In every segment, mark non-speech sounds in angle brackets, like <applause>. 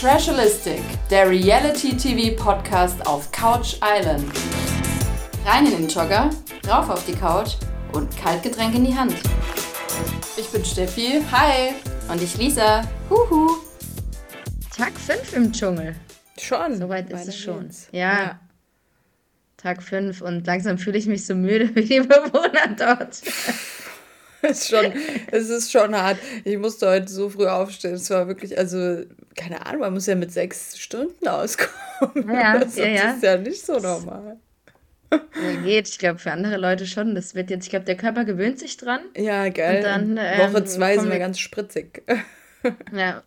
Trashalistic, der Reality-TV-Podcast auf Couch Island. Rein in den Jogger, rauf auf die Couch und Kaltgetränk in die Hand. Ich bin Steffi, hi. Und ich Lisa, huhu. Tag 5 im Dschungel. Schon. Soweit ist es schon. Ja. ja. Tag 5 und langsam fühle ich mich so müde <laughs> wie die Bewohner dort. <laughs> ist schon, es ist schon hart. Ich musste heute so früh aufstehen. Es war wirklich, also, keine Ahnung, man muss ja mit sechs Stunden auskommen. Ja, das ja, ja. ist ja nicht so normal. Ja, geht. Ich glaube, für andere Leute schon. Das wird jetzt, ich glaube, der Körper gewöhnt sich dran. Ja, geil. Dann, ähm, Woche zwei sind wir ganz spritzig. Ja.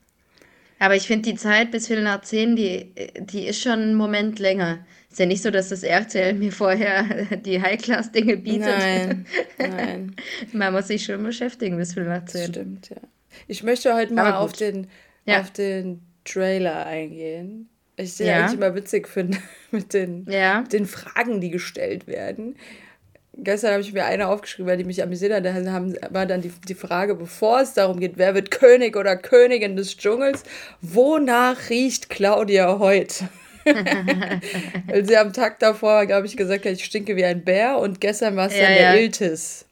Aber ich finde die Zeit bis Viertel nach zehn, die, die ist schon einen Moment länger. Ist ja nicht so, dass das RTL mir vorher <laughs> die High-Class-Dinge bietet. Nein, nein. <laughs> Man muss sich schon beschäftigen bis Viertel nach zehn. Stimmt, ja. Ich möchte heute mal auf den, ja. auf den Trailer eingehen. Ich den ja. eigentlich immer witzig finde <laughs> mit den, ja. mit den Fragen, die gestellt werden. Gestern habe ich mir eine aufgeschrieben, weil die mich amüsiert hat. Da haben, war dann die, die Frage, bevor es darum geht, wer wird König oder Königin des Dschungels, wonach riecht Claudia heute? <laughs> Weil sie am Tag davor, glaube ich, gesagt hat, ich stinke wie ein Bär und gestern war es ja, dann der ja. Iltis.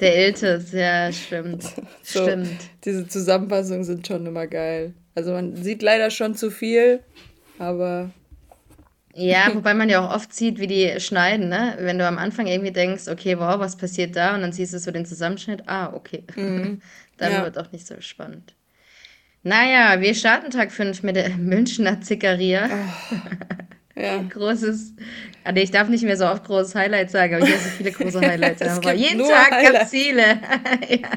Der Iltis, ja, stimmt. <laughs> So, stimmt. Diese Zusammenfassungen sind schon immer geil. Also man sieht leider schon zu viel, aber. Ja, <laughs> wobei man ja auch oft sieht, wie die schneiden, ne? Wenn du am Anfang irgendwie denkst, okay, wow, was passiert da? Und dann siehst du so den Zusammenschnitt, ah, okay. Mhm. <laughs> dann ja. wird auch nicht so spannend. Naja, wir starten Tag 5 mit der <laughs> Münchner Zickeria. Oh, ja. Großes, also ich darf nicht mehr so oft großes Highlight sagen, aber habe so viele große Highlights. aber jeden Tag ganz viele. ja.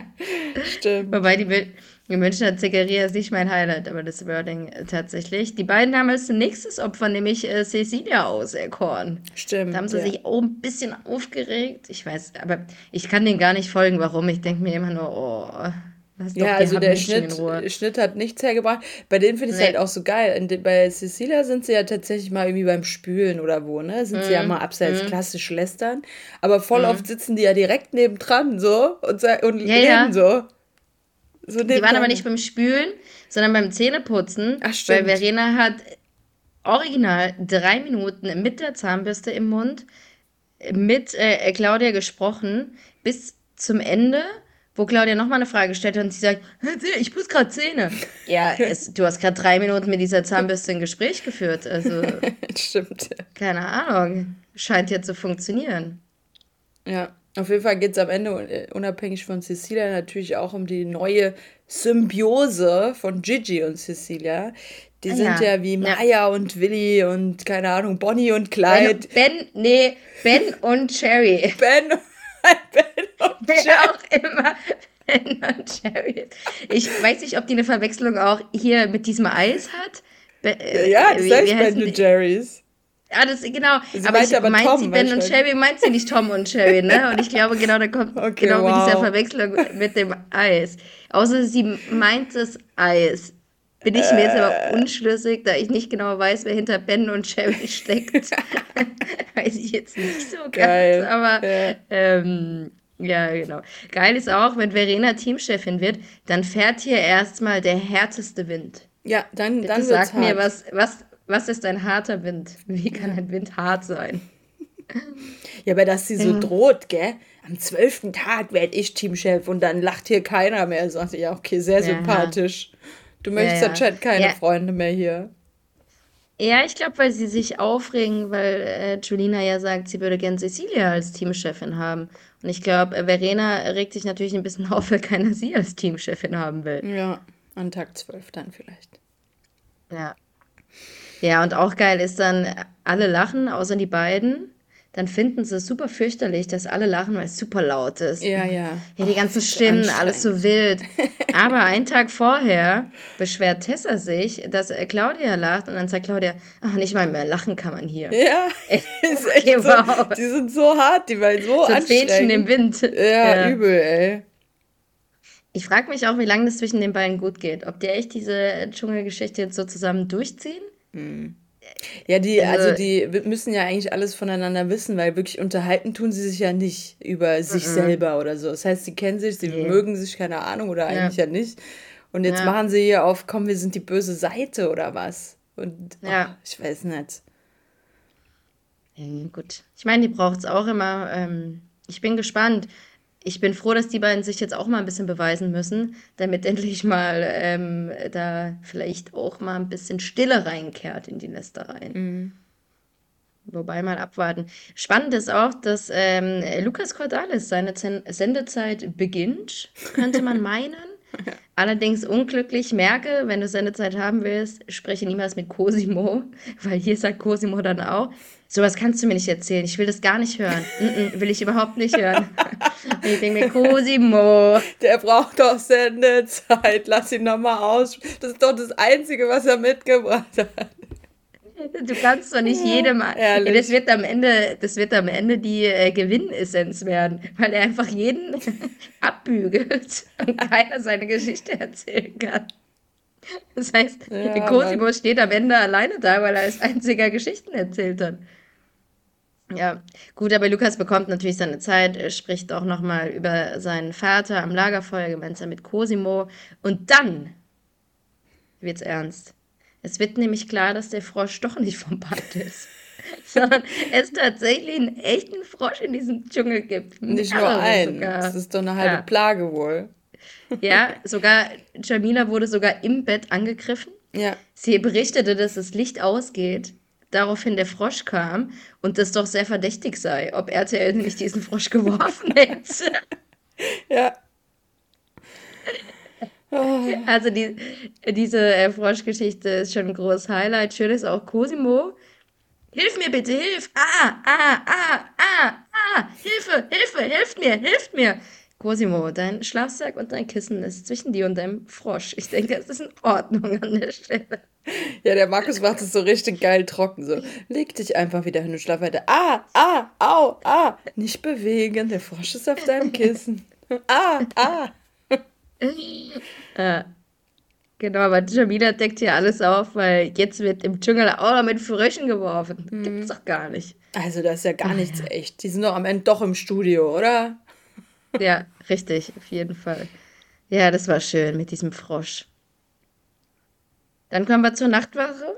Stimmt. Wobei die, die Münchner Zickeria ist nicht mein Highlight, aber das Wording tatsächlich. Die beiden haben als nächstes Opfer nämlich äh, Cecilia auserkoren. Stimmt. Da haben sie ja. sich auch ein bisschen aufgeregt. Ich weiß, aber ich kann denen gar nicht folgen, warum. Ich denke mir immer nur, oh ja, also der Schnitt, Schnitt hat nichts hergebracht. Bei denen finde ich es nee. halt auch so geil. Bei Cecilia sind sie ja tatsächlich mal irgendwie beim Spülen oder wo, ne? Sind mm. sie ja mhm. mal abseits mm. klassisch lästern. Aber voll mm. oft sitzen die ja direkt nebendran so und, und ja, reden ja. so. So die waren aber nicht beim Spülen, sondern beim Zähneputzen. Ach, stimmt. Weil Verena hat original drei Minuten mit der Zahnbürste im Mund mit äh, Claudia gesprochen bis zum Ende wo Claudia nochmal eine Frage stellt und sie sagt, ich putze gerade Zähne. <laughs> Ja, es, du hast gerade drei Minuten mit dieser Zahnbürste ein Gespräch geführt. Also, <laughs> Stimmt. Keine Ahnung. Scheint ja zu funktionieren. Ja, auf jeden Fall geht es am Ende, äh, unabhängig von Cecilia, natürlich auch um die neue Symbiose von Gigi und Cecilia. Die ah, sind ja, ja wie Maya ja. und Willi und keine Ahnung, Bonnie und Clyde. Ben, nee, Ben und Cherry. <laughs> Ben und <laughs> Ben und Wer auch immer Ben und Jerry. Ich weiß nicht, ob die eine Verwechslung auch hier mit diesem Eis hat. Be äh, ja, das heißt Ben und Jerry's. Ja, das, genau. Sie aber ich aber meint Tom, sie Ben und Sherry, meint sie nicht Tom und Sherry, ne? Und ich glaube, genau, da kommt <laughs> okay, genau wow. mit dieser Verwechslung mit dem Eis. Außer sie meint das Eis. Bin ich mir jetzt aber äh. unschlüssig, da ich nicht genau weiß, wer hinter Ben und Sherry steckt. <laughs> weiß ich jetzt nicht so Geil. ganz. Aber ja. Ähm, ja, genau. Geil ist auch, wenn Verena Teamchefin wird, dann fährt hier erstmal der härteste Wind. Ja, dann, Bitte dann sag mir, was, was, was ist ein harter Wind? Wie kann ein Wind hart sein? Ja, aber dass sie so ja. droht, gell? Am zwölften Tag werde ich Teamchef und dann lacht hier keiner mehr. Sagt ja, okay, sehr ja. sympathisch. Du möchtest ja, ja. Chat keine. Freunde mehr hier. Ja, ich glaube, weil sie sich aufregen, weil äh, Julina ja sagt, sie würde gern Cecilia als Teamchefin haben. Und ich glaube, äh, Verena regt sich natürlich ein bisschen <laughs> auf, weil keiner sie als Teamchefin haben will. Ja, an Tag 12 dann vielleicht. Ja. Ja, und auch geil ist dann, alle lachen, außer die beiden dann finden sie es super fürchterlich, dass alle lachen, weil es super laut ist. Ja, ja. Ja, die ganzen Stimmen, alles so wild. Aber einen Tag vorher beschwert Tessa sich, dass Claudia lacht und dann sagt Claudia, ach, nicht mal mehr lachen kann man hier. Ja, <laughs> <laughs> ist echt okay, wow. so, die sind so hart, die waren so, so anstrengend. Fädchen im Wind. Ja, ja. übel, ey. Ich frage mich auch, wie lange das zwischen den beiden gut geht. Ob die echt diese Dschungelgeschichte jetzt so zusammen durchziehen? Hm. Ja, die, also, also die müssen ja eigentlich alles voneinander wissen, weil wirklich unterhalten tun sie sich ja nicht über sich -mm. selber oder so. Das heißt, sie kennen sich, sie nee. mögen sich, keine Ahnung, oder eigentlich ja, ja nicht. Und jetzt ja. machen sie hier auf, komm, wir sind die böse Seite oder was? Und ja. Oh, ich weiß nicht. Ja, gut. Ich meine, die braucht es auch immer. Ähm, ich bin gespannt. Ich bin froh, dass die beiden sich jetzt auch mal ein bisschen beweisen müssen, damit <laughs> endlich mal ähm, da vielleicht auch mal ein bisschen Stille reinkehrt in die Nestereien. Mhm. Wobei mal abwarten. Spannend ist auch, dass ähm, Lukas Cordalis seine Zen Sendezeit beginnt, könnte man <laughs> meinen. Allerdings unglücklich merke, wenn du Sendezeit haben willst, spreche niemals mit Cosimo, <laughs> weil hier sagt Cosimo dann auch, sowas kannst du mir nicht erzählen, ich will das gar nicht hören. Mm -mm, will ich überhaupt nicht hören. <laughs> Und ich denke mir, Cosimo. Der braucht doch Sendezeit, lass ihn nochmal aus. Das ist doch das Einzige, was er mitgebracht hat. Du kannst doch nicht jedem. Ehrlich. Das wird am Ende, das wird am Ende die äh, Gewinnessenz werden, weil er einfach jeden <laughs> abbügelt und keiner seine Geschichte erzählen kann. Das heißt, ja, Cosimo steht am Ende alleine da, weil er als einziger Geschichten erzählt hat. Ja, gut, aber Lukas bekommt natürlich seine Zeit, spricht auch nochmal über seinen Vater am Lagerfeuer gemeinsam mit Cosimo. Und dann wird's ernst. Es wird nämlich klar, dass der Frosch doch nicht vom Band ist. <laughs> sondern es tatsächlich einen echten Frosch in diesem Dschungel gibt. Nicht nur einen. Das ist doch eine halbe ja. Plage wohl. ja, sogar Jamila wurde sogar im Bett angegriffen. Ja. Sie berichtete, dass das Licht ausgeht. Daraufhin der Frosch kam und das doch sehr verdächtig sei, ob RTL nicht diesen Frosch geworfen <laughs> hätte. ja. <laughs> Also die, diese äh, Froschgeschichte ist schon ein großes Highlight. Schön ist auch Cosimo. Hilf mir bitte, hilf! Ah, ah, ah, ah, ah! Hilfe, Hilfe, hilft mir, hilft mir! Cosimo, dein Schlafsack und dein Kissen ist zwischen dir und deinem Frosch. Ich denke, es ist in Ordnung an der Stelle. Ja, der Markus macht es so richtig geil trocken. So, leg dich einfach wieder hin und schlaf weiter. Ah, ah, au, ah. Nicht bewegen, der Frosch ist auf deinem Kissen. Ah, ah. äh, genau, aber Jamila deckt hier alles auf, weil jetzt wird im Dschungel auch noch mit Fröschen geworfen. Mhm. Gibt's doch gar nicht. Also, das ist ja gar nichts echt. Die sind doch am Ende doch im Studio, oder? Ja, richtig, auf jeden Fall. Ja, das war schön mit diesem Frosch. Dann kommen wir zur Nachtwache.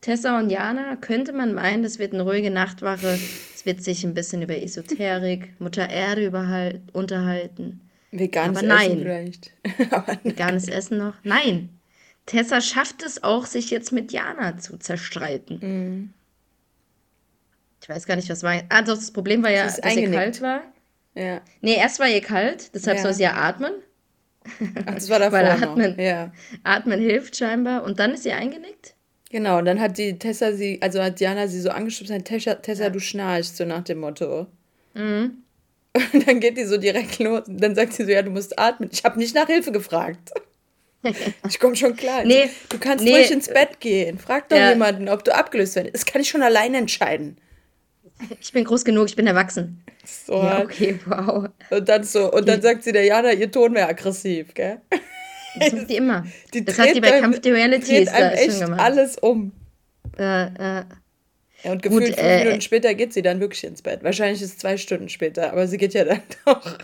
Tessa und Jana könnte man meinen, das wird eine ruhige Nachtwache. Es wird sich ein bisschen über Esoterik, Mutter Erde unterhalten. Veganes Aber nein. Essen vielleicht. <laughs> Veganes Essen noch? Nein. Tessa schafft es auch, sich jetzt mit Jana zu zerstreiten. Mhm. Ich weiß gar nicht, was war. Ah, doch, das Problem war ja, dass ihr kalt war. Ja. Nee, erst war ihr kalt, deshalb ja. soll sie ja atmen. Ach, das war davor Weil atmen, ja. atmen hilft scheinbar. Und dann ist sie eingenickt? Genau, und dann hat die Tessa sie, also hat Jana sie so angeschubst, Tessa, Tessa ja. du schnarchst, so nach dem Motto. Mhm. Und dann geht die so direkt los. Und dann sagt sie so, ja, du musst atmen. Ich habe nicht nach Hilfe gefragt. <laughs> Ich komme schon klar. Nee, du kannst nee, ruhig ins Bett gehen. Frag doch ja. jemanden, ob du abgelöst wirst. Das kann ich schon alleine entscheiden. Ich bin groß genug, ich bin erwachsen. So. Ja, okay, wow. Und dann so, und dann sagt sie der Jana, ihr Ton wäre aggressiv, gell? Das macht die immer. <laughs> Die das hat die bei Kampf der Realities da echt schon gemacht. alles um. Äh, äh. Ja, und gefühlt Gut, fünf äh, Minuten später geht sie dann wirklich ins Bett. Wahrscheinlich ist es zwei Stunden später, aber sie geht ja dann <laughs> doch.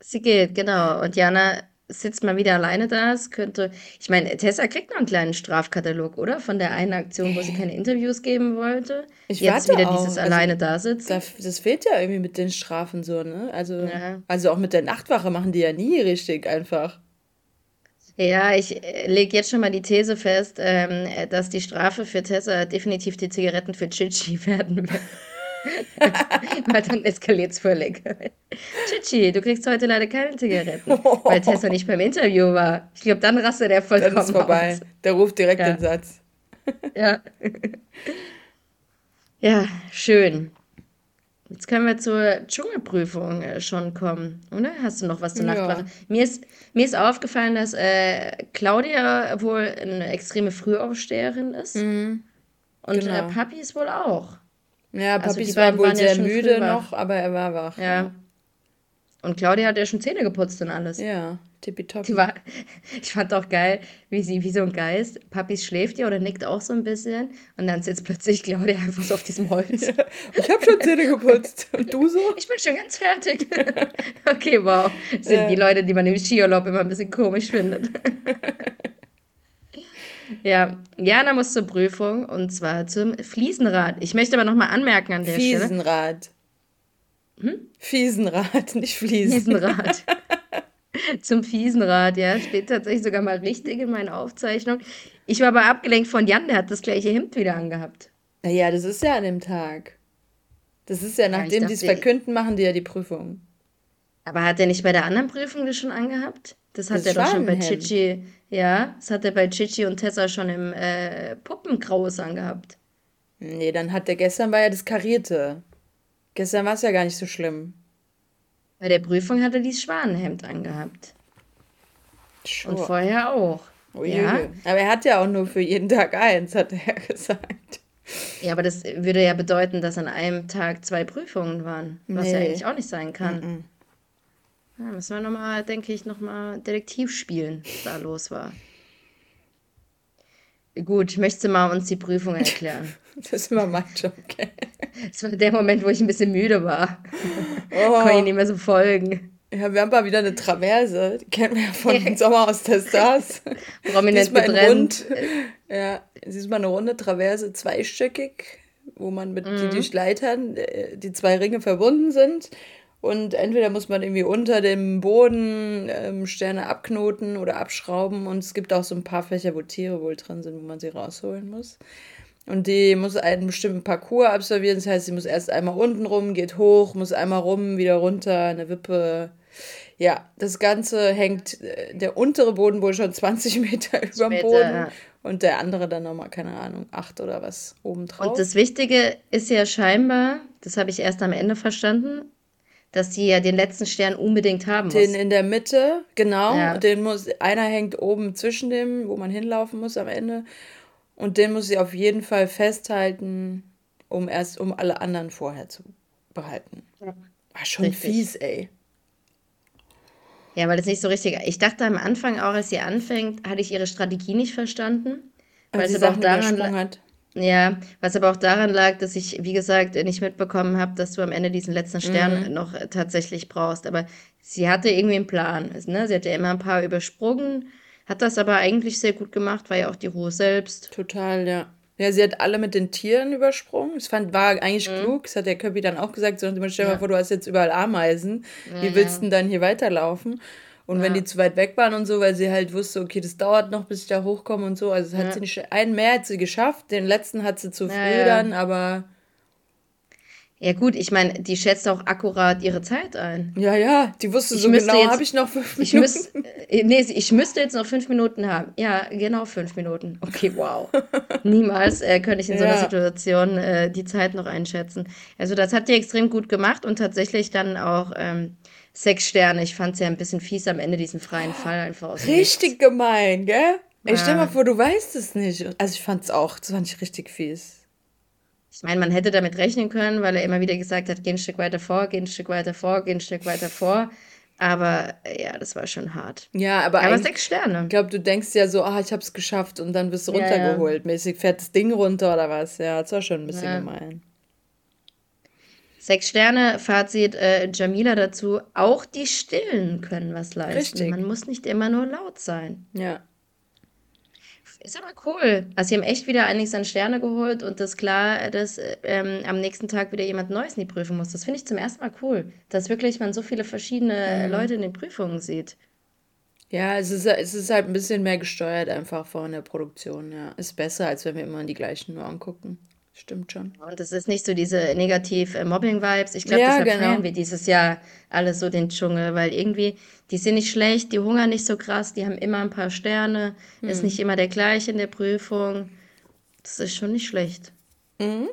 Sie geht, genau. Und Jana sitzt mal wieder alleine da. Es könnte, ich meine, Tessa kriegt noch einen kleinen Strafkatalog, oder? Von der einen Aktion, wo sie keine Interviews geben wollte. Ich Jetzt wieder auch. dieses also, alleine da sitzen. Das, das fehlt ja irgendwie mit den Strafen so, ne? Also, ja. also auch mit der Nachtwache machen die ja nie richtig einfach. Ja, ich äh, lege jetzt schon mal die These fest, ähm, dass die Strafe für Tessa definitiv die Zigaretten für Chichi <laughs> werden wird. Weil dann eskaliert es völlig. Chichi, du kriegst heute leider keine Zigaretten, weil Tessa nicht beim Interview war. Ich glaube, dann rastet er vollkommen Dann ist vorbei. Aus. Der ruft direkt ja. den Satz. ja. Ja, schön. Jetzt können wir zur Dschungelprüfung äh, schon kommen, oder? Hast du noch was zur ja. Nachtwache? Mir ist, mir ist aufgefallen, dass äh, Claudia wohl eine extreme Frühaufsteherin ist. Mhm. Und äh, genau. äh, Papi ist wohl auch. Ja, Papi also war wohl sehr müde noch, aber er war wach. Ja. Und Claudia hat ja schon Zähne geputzt und alles. Ja, tippitoppi. Die war, <laughs> ich fand auch geil, wie sie wie so ein Geist. Papis schläft ja oder nickt auch so ein bisschen. Und dann sitzt plötzlich Claudia einfach so auf diesem Holz. Ja, <laughs> ich habe schon Zähne geputzt. <laughs> Und du so? Ich bin schon ganz fertig. okay, wow. Das sind ja. die Leute, die man im Skiurlaub immer ein bisschen komisch findet. Ja, Jana muss zur Prüfung und zwar zum Fliesenrad. Ich möchte aber nochmal anmerken an der Fliesenrad. Stelle. Hm? Fliesenrad, <laughs> nicht Fliesen. Fliesenrad. <laughs> zum Fliesenrad, ja. Steht tatsächlich sogar mal richtig in meiner Aufzeichnung. Ich war aber abgelenkt von Jan, der hat das gleiche Hemd wieder angehabt. Naja, das ist ja an dem Tag. Das ist ja, nachdem die es verkünden, machen die ja die Prüfung. Aber hat er nicht bei der anderen Prüfung das schon angehabt? Das hat das er doch schon bei Chichi. Ja, das hat er bei Chichi und Tessa schon im äh, Puppengraues angehabt. Nee, dann hat der gestern war ja das Karierte. Gestern war es ja gar nicht so schlimm. Bei der Prüfung hat er dieses Schwanenhemd angehabt. Sure. Und vorher auch. Oh ja. Aber er hat ja auch nur für jeden Tag eins, hat er ja <laughs> gesagt. Ja, aber das würde ja bedeuten, dass an einem Tag zwei Prüfungen waren. Was nee. ja eigentlich auch nicht sein kann. Mm -mm. Ja, müssen wir nochmal, denke ich, nochmal Detektiv spielen, was da los war. Gut, möchtest du mal uns die Prüfung erklären? <laughs> das ist immer mein Job, okay. Das war der Moment, wo ich ein bisschen müde war. Oh. Konnte ich nicht mehr so folgen. Ja, wir haben mal wieder eine Traverse. Die kennen wir ja von ja. Sommer aus der Stars. <laughs> Prominent getrennt. Rund, ja, sie ist mal eine runde Traverse, zweistöckig, wo man mit mhm. die durch Leitern äh, die zwei Ringe verbunden sind. Und entweder muss man irgendwie unter dem Boden ähm, Sterne abknoten oder abschrauben. Und es gibt auch so ein paar Fächer, wo Tiere wohl drin sind, wo man sie rausholen muss. Und die muss einen bestimmten Parcours absolvieren. Das heißt, sie muss erst einmal unten rum, geht hoch, muss einmal rum, wieder runter, eine Wippe. Ja, das Ganze hängt, äh, der untere Boden wohl schon <laughs> 20 Meter über dem Boden. Ja. Und der andere dann nochmal, keine Ahnung, acht oder was oben drauf. Und das Wichtige ist ja scheinbar, das habe ich erst am Ende verstanden, dass sie ja den letzten Stern unbedingt haben muss. Den in der Mitte, genau. Ja. Den muss, einer hängt oben zwischen dem, wo man hinlaufen muss am Ende. Und den muss sie auf jeden Fall festhalten, um erst um alle anderen vorher zu behalten. Ja. War schon richtig. fies, ey. Ja, weil das nicht so richtig. Ich dachte am Anfang auch, als sie anfängt, hatte ich ihre Strategie nicht verstanden. Weil sie auch daran hat. Ja, was aber auch daran lag, dass ich, wie gesagt, nicht mitbekommen habe, dass du am Ende diesen letzten Stern mhm. noch äh, tatsächlich brauchst. Aber sie hatte irgendwie einen Plan. Ne? Sie hat ja immer ein paar übersprungen, hat das aber eigentlich sehr gut gemacht, war ja auch die Ruhe selbst. Total, ja. Ja, sie hat alle mit den Tieren übersprungen. Das fand, war eigentlich mhm. klug. Das hat der Kirby dann auch gesagt. So, stell dir ja. mal vor, du hast jetzt überall Ameisen. Ja, Wie willst du denn dann hier weiterlaufen? Und ja. wenn die zu weit weg waren und so, weil sie halt wusste, okay, das dauert noch, bis ich da hochkomme und so. Also hat ja. sie nicht, einen mehr hat sie geschafft, den letzten hat sie zu früh ja, dann, aber. Ja gut, ich meine, die schätzt auch akkurat ihre Zeit ein. Ja, ja, die wusste ich so genau, habe ich noch fünf Minuten. Ich, müß, äh, nee, ich müsste jetzt noch fünf Minuten haben. Ja, genau fünf Minuten. Okay, wow. <laughs> Niemals äh, könnte ich in so einer Situation äh, die Zeit noch einschätzen. Also das hat die extrem gut gemacht und tatsächlich dann auch ähm, sechs Sterne. Ich fand es ja ein bisschen fies am Ende, diesen freien Fall einfach aus. Richtig gemein, gell? Ja. Ich stell mal vor, du weißt es nicht. Also ich fand es auch, das fand ich richtig fies. Ich meine, man hätte damit rechnen können, weil er immer wieder gesagt hat, geh ein Stück weiter vor, geh ein Stück weiter vor, geh ein Stück weiter vor. Aber ja, das war schon hart. Ja, aber, aber sechs Sterne. Ich glaube, du denkst ja so, ah, ich hab's geschafft und dann bist du runtergeholt. Ja, ja. Mäßig fährt das Ding runter oder was. Ja, das war schon ein bisschen ja. gemein. Sechs Sterne, Fazit äh, Jamila dazu. Auch die Stillen können was leisten. Richtig. Man muss nicht immer nur laut sein. Ja. Ist aber cool. Also, sie haben echt wieder einiges an Sterne geholt und das klar, dass ähm, am nächsten Tag wieder jemand Neues in die Prüfung muss. Das finde ich zum ersten Mal cool, dass wirklich man so viele verschiedene mhm. Leute in den Prüfungen sieht. Ja, es ist, es ist halt ein bisschen mehr gesteuert einfach von der Produktion, ja. Ist besser, als wenn wir immer die gleichen nur angucken. Stimmt schon. Und es ist nicht so diese negativ-Mobbing-Vibes. Ich glaube, ja, deshalb genau. wir dieses Jahr alles so den Dschungel, weil irgendwie, die sind nicht schlecht, die hungern nicht so krass, die haben immer ein paar Sterne, hm. ist nicht immer der gleiche in der Prüfung. Das ist schon nicht schlecht. Mhm.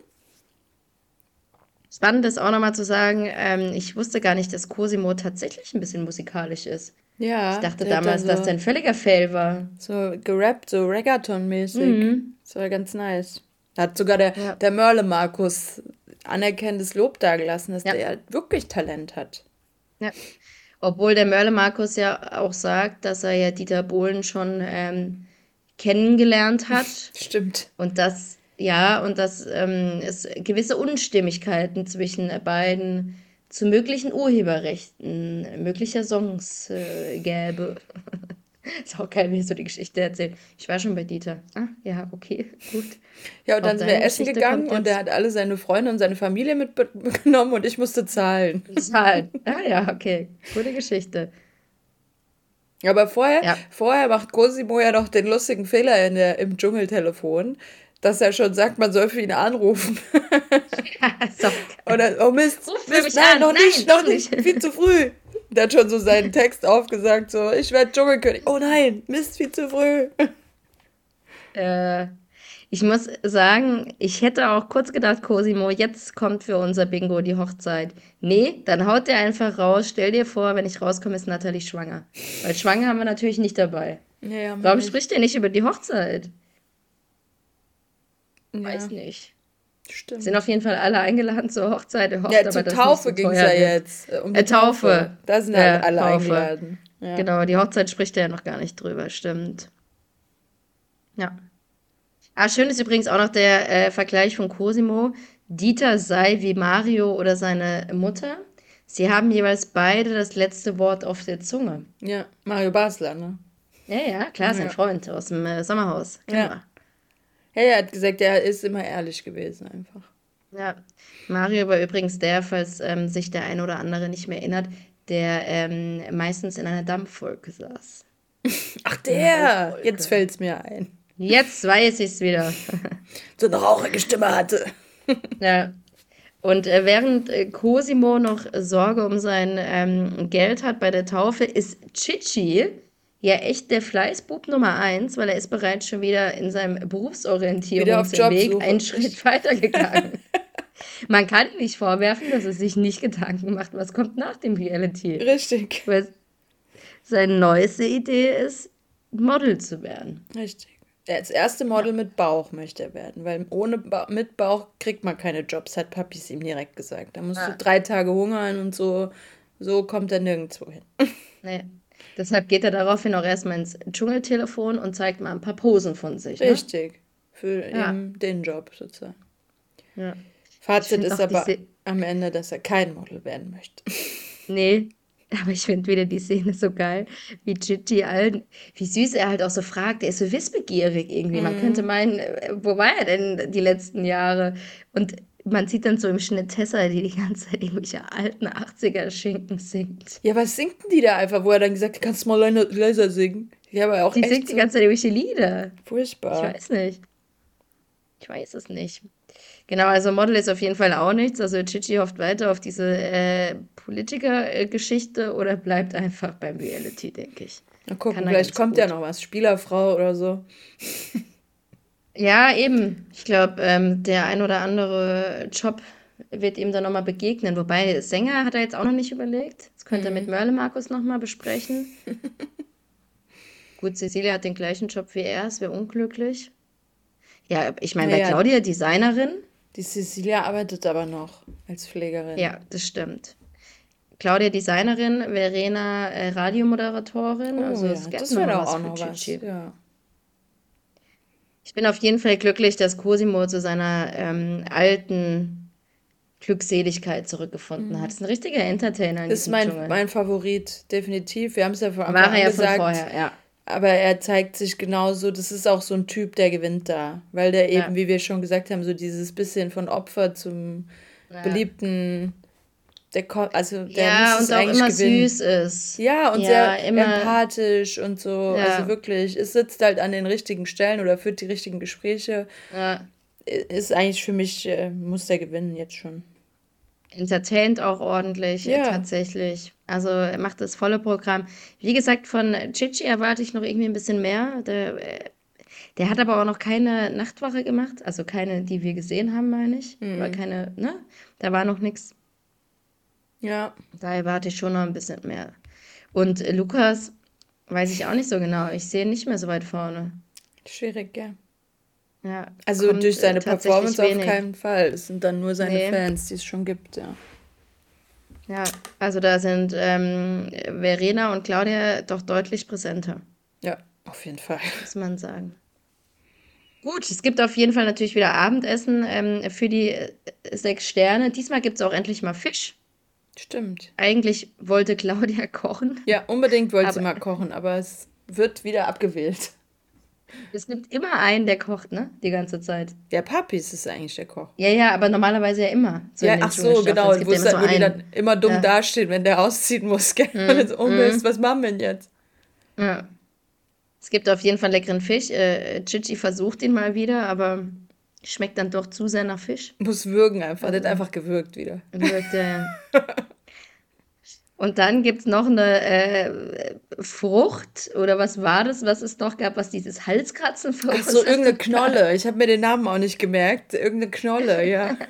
Spannend ist auch nochmal zu sagen, ähm, ich wusste gar nicht, dass Cosimo tatsächlich ein bisschen musikalisch ist. Ja. Ich dachte damals, so, dass der ein völliger Fail war. So gerappt, so Reggaeton-mäßig. Mhm. Das war ganz nice. Da hat sogar der, ja. der Merle Markus anerkennendes Lob dagelassen, dass ja. der wirklich Talent hat. Ja. Obwohl der Mörle Markus ja auch sagt, dass er ja Dieter Bohlen schon ähm, kennengelernt hat. <laughs> Stimmt. Und dass, ja, und dass ähm, es gewisse Unstimmigkeiten zwischen beiden zu möglichen Urheberrechten möglicher Songs äh, gäbe. <laughs> <laughs> Ist auch geil, wie so die Geschichte erzählt. Ich war schon bei Dieter. Ah, ja, okay, gut. Ja, und dann sind wir essen gegangen und er hat alle seine Freunde und seine Familie mitgenommen <laughs> und ich musste zahlen. Zahlen. Ah ja, okay. Gute Geschichte. Aber vorher, ja. vorher macht Cosimo ja noch den lustigen Fehler in der, im Dschungeltelefon, dass er schon sagt, man soll für ihn anrufen. <laughs> Ja, Oder, oh Mist, Ruf Mist nein, noch nein, nicht, noch nicht, viel zu früh. Der hat schon so seinen Text aufgesagt, so, ich werde Dschungelkönig. Oh nein, Mist, viel zu früh. <laughs> Äh, ich muss sagen, ich hätte auch kurz gedacht, Cosimo, jetzt kommt für unser Bingo die Hochzeit. Nee, dann haut der einfach raus. Stell dir vor, wenn ich rauskomme, ist Nathalie schwanger. Weil schwanger haben wir natürlich nicht dabei. Ja, ja, Warum spricht der nicht über die Hochzeit? Ja. Weiß nicht. Stimmt. Sind auf jeden Fall alle eingeladen zur Hochzeit. Er hofft, ja, zur Taufe ging es ja jetzt. Äh, um äh, Taufe. Taufe. Da sind halt alle Taufe. eingeladen. Ja. Genau, die Hochzeit spricht er ja noch gar nicht drüber, stimmt. Ja. Ah, schön ist übrigens auch noch der äh, Vergleich von Cosimo. Dieter sei wie Mario oder seine Mutter. Sie haben jeweils beide das letzte Wort auf der Zunge. Ja, Mario Basler, ne? Ja, ja, klar, sein ja. Freund aus dem äh, Sommerhaus. Ja. Ja, er hat gesagt, er ist immer ehrlich gewesen einfach. Ja, Mario war übrigens der, falls ähm, sich der eine oder andere nicht mehr erinnert, der ähm, meistens in einer Dampfwolke saß. <laughs> Ach, der! Jetzt fällt es mir ein. Jetzt weiß ich es wieder. <laughs> so eine rauchige Stimme hatte. ja. Und äh, während äh, Cosimo noch Sorge um sein ähm, Geld hat bei der Taufe, ist Chichi ja echt der Fleißbub Nummer eins, weil er ist bereits schon wieder in seinem Berufsorientierungsweg einen Schritt weitergegangen. <laughs> Man kann nicht vorwerfen, dass er sich nicht Gedanken macht, was kommt nach dem Reality. Richtig. Weil seine neueste Idee ist, Model zu werden. Richtig. Als erste Model mit Bauch möchte er werden, weil ohne ba mit Bauch kriegt man keine Jobs, hat Papi es ihm direkt gesagt. Da musst ja. du drei Tage hungern und so, so kommt er nirgendwo hin. Nee. Deshalb geht er daraufhin auch erstmal ins Dschungeltelefon und zeigt mal ein paar Posen von sich. Ne? Richtig. Für ja. den Job sozusagen. Ja. Fazit ist aber am Ende, dass er kein Model werden möchte. <laughs> Nee, aber ich finde wieder die Szene so geil, wie Gigi allen, wie süß er halt auch so fragt. Er ist so wissbegierig irgendwie. Mhm. Man könnte meinen, äh, wo war er denn die letzten Jahre? Und man sieht dann so im Schnitt Tessa, die die ganze Zeit irgendwelche alten 80er-Schinken singt. Ja, was singt denn die da einfach, wo er dann gesagt hat, kannst du mal leiser singen? Ja, aber auch die singt so die ganze Zeit irgendwelche Lieder. Furchtbar. Ich weiß nicht. Ich weiß es nicht. Genau, also Model ist auf jeden Fall auch nichts. Also Chichi hofft weiter auf diese äh, Politiker-Geschichte oder bleibt einfach beim Reality, denke ich. Mal gucken, vielleicht kommt gut. ja noch was. Spielerfrau oder so. <laughs> ja, eben. Ich glaube, ähm, der ein oder andere Job wird ihm dann nochmal begegnen. Wobei Sänger hat er jetzt auch noch nicht überlegt. Das könnte mhm. er mit Merle Markus nochmal besprechen. <laughs> Gut, Cecilia hat den gleichen Job wie er, es wäre unglücklich. Ja, ich meine, bei Claudia, Designerin, die Cecilia arbeitet aber noch als Pflegerin. Ja, das stimmt. Claudia Designerin, Verena äh, Radiomoderatorin. Oh, also ja. das wäre auch noch was. Ja. Ich bin auf jeden Fall glücklich, dass Cosimo zu seiner ähm, alten Glückseligkeit zurückgefunden mhm. hat. Das ist ein richtiger Entertainer. In ist mein, mein Favorit, definitiv. Wir haben es ja vor Anfang War er ja gesagt. Von vorher, ja. Aber er zeigt sich genauso, das ist auch so ein Typ, der gewinnt da. Weil der eben, ja. wie wir schon gesagt haben, so dieses bisschen von Opfer zum ja. beliebten, der also der ja, und auch immer gewinnen. süß ist. Ja, und ja, sehr immer. empathisch und so. Ja. Also wirklich, es sitzt halt an den richtigen Stellen oder führt die richtigen Gespräche. Ja. Ist eigentlich für mich, äh, muss der gewinnen jetzt schon entertaint auch ordentlich, ja. tatsächlich. Also er macht das volle Programm. Wie gesagt, von Chichi erwarte ich noch irgendwie ein bisschen mehr. Der, der hat aber auch noch keine Nachtwache gemacht, also keine, die wir gesehen haben, meine ich. Mhm. Oder keine, ne? Da war noch nichts. Ja. Da erwarte ich schon noch ein bisschen mehr. Und Lukas weiß ich auch nicht so genau. Ich sehe ihn nicht mehr so weit vorne. Schwierig, ja. Ja, also durch seine Performance wenig. auf keinen Fall. Es sind dann nur seine nee. Fans, die es schon gibt, ja. Ja, also da sind ähm, Verena und Claudia doch deutlich präsenter. Ja, auf jeden Fall. Muss man sagen. Gut, es gibt auf jeden Fall natürlich wieder Abendessen ähm, für die äh, sechs Sterne. Diesmal gibt es auch endlich mal Fisch. Stimmt. Eigentlich wollte Claudia <laughs> kochen. Ja, unbedingt wollte sie mal kochen, aber es wird wieder abgewählt. Es gibt immer einen, der kocht, ne? Die ganze Zeit. Der Papis ist eigentlich der Koch. Ja, ja, aber normalerweise ja immer. So ja, ach so, genau. Wo, ja dann, wo die dann immer dumm ja. dastehen, wenn der <laughs> ausziehen muss, gell? Mhm. Wenn es um ist, mhm. was machen wir denn jetzt? Ja. Es gibt auf jeden Fall leckeren Fisch. Äh, Chichi versucht ihn mal wieder, aber schmeckt dann doch zu sehr nach Fisch. Muss würgen einfach. Also, der hat einfach gewürgt wieder. Wirkt, ja. <laughs> Und dann gibt es noch eine äh, Frucht oder was war das, was es noch gab, was dieses Halskratzen verursacht Ach so, irgendeine <laughs> Knolle. Ich habe mir den Namen auch nicht gemerkt. Irgendeine Knolle, ja. <laughs>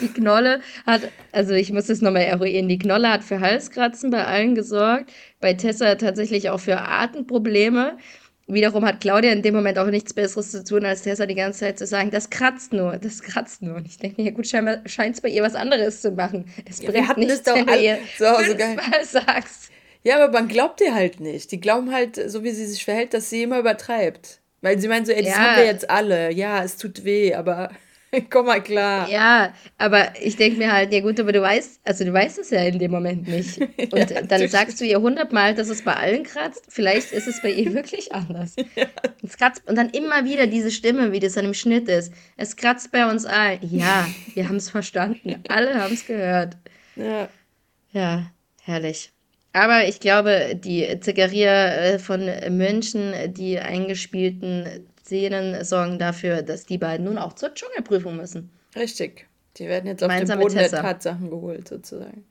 die Knolle hat, also ich muss das nochmal eruieren, die Knolle hat für Halskratzen bei allen gesorgt, bei Tessa tatsächlich auch für Atemprobleme. Wiederum hat Claudia in dem Moment auch nichts Besseres zu tun, als Tessa die ganze Zeit zu sagen, das kratzt nur, das kratzt nur. Und ich denke mir, ja gut, scheinbar scheint es bei ihr was anderes zu machen. Das ja, bringt nichts, wenn du ihr so, so sagst. Ja, aber man glaubt ihr halt nicht. Die glauben halt, so wie sie sich verhält, dass sie immer übertreibt. Weil sie meinen so, ey, das ja. haben wir jetzt alle. Ja, es tut weh, aber <laughs> Komm mal klar. Ja, aber ich denke mir halt, ja gut, aber du weißt, also du weißt es ja in dem Moment nicht. <laughs> Und ja, dann sagst du ihr hundertmal, dass es bei allen kratzt. Vielleicht ist es bei ihr <laughs> wirklich anders. Ja. Es kratzt und dann immer wieder diese Stimme, wie das dann im Schnitt ist. Es kratzt bei uns allen. Ja, wir haben es verstanden. Alle haben es gehört. Ja. Ja, herrlich. Aber ich glaube, die Zickeria äh, von München, die eingespielten Szenen sorgen dafür, dass die beiden nun auch zur Dschungelprüfung müssen. Richtig. Die werden jetzt Gemeinsam auf den Boden der Tatsachen geholt, sozusagen.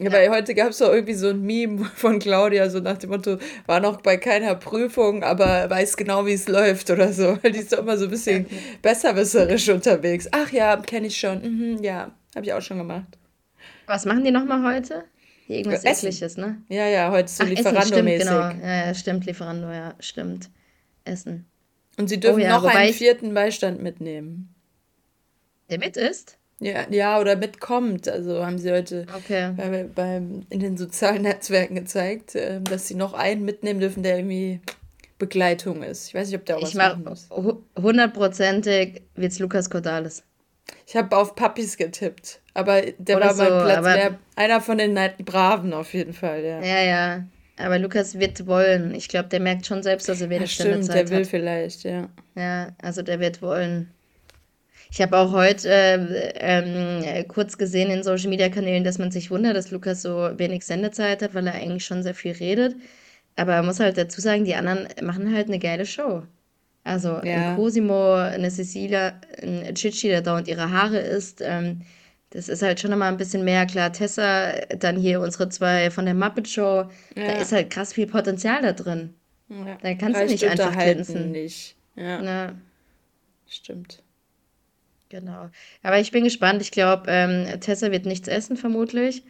Ja, weil heute gab es doch irgendwie so ein Meme <laughs> von Claudia, so nach dem Motto, war noch bei keiner Prüfung, aber weiß genau, wie es läuft oder so. <laughs> Die ist doch immer so ein bisschen besserwisserisch unterwegs. Ach ja, kenne ich schon. Mhm, ja, habe ich auch schon gemacht. Was machen die nochmal heute? Irgendwas Essen. Ekliges, ne? Ja, ja, heute so Lieferando-mäßig. Genau, ja, ja, stimmt, Lieferando, ja, stimmt. Essen. Und sie dürfen oh ja, noch einen vierten Beistand mitnehmen. Der mit ist? Ja, ja, oder mitkommt. Also haben sie heute okay. bei, bei, in den sozialen Netzwerken gezeigt, ähm, dass sie noch einen mitnehmen dürfen, der irgendwie Begleitung ist. Ich weiß nicht, ob der auch ich was machen muss. Hundertprozentig wird es Lukas Cordalis. Ich habe auf Puppies getippt, aber der Oder war so, mein Platz mehr, einer von den Braven auf jeden Fall, ja. Ja, ja. Aber Lukas wird wollen. Ich glaube, der merkt schon selbst, dass er wenig ja, stimmt, der will hat. vielleicht, ja. Ja, also der wird wollen. Ich habe auch heute äh, ähm, kurz gesehen in Social Media Kanälen, dass man sich wundert, dass Lukas so wenig Sendezeit hat, weil er eigentlich schon sehr viel redet. Aber man muss halt dazu sagen, die anderen machen halt eine geile Show. Also ja. ein Cosimo, eine Cecilia, ein Chichi, der dauernd ihre Haare isst. Ähm, das ist halt schon nochmal ein bisschen mehr. Klar, Tessa, dann hier unsere zwei von der Muppet Show. Ja. Da ist halt krass viel Potenzial da drin. Ja. Da kannst Reicht du nicht einfach glänzen. nicht. Ja. ja. Stimmt. Genau. Aber ich bin gespannt. Ich glaube, ähm, Tessa wird nichts essen, vermutlich.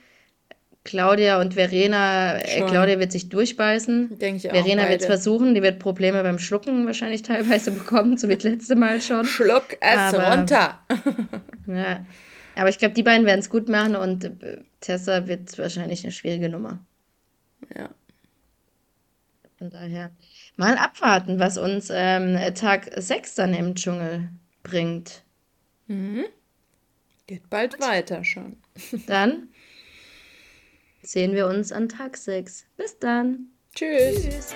Claudia und Verena, äh, Claudia wird sich durchbeißen. Denke ich auch. Verena wird es versuchen, die wird Probleme beim Schlucken wahrscheinlich teilweise <laughs> bekommen, so wie das letzte Mal schon. Schluck es runter. <laughs> ja. Aber ich glaube, die beiden werden es gut machen und äh, Tessa wird wahrscheinlich eine schwierige Nummer. Ja. Von daher mal abwarten, was uns ähm, Tag 6 dann im Dschungel bringt. Mhm. Geht bald weiter schon. <laughs> Dann sehen wir uns an Tag 6. Bis dann. Tschüss. Tschüss.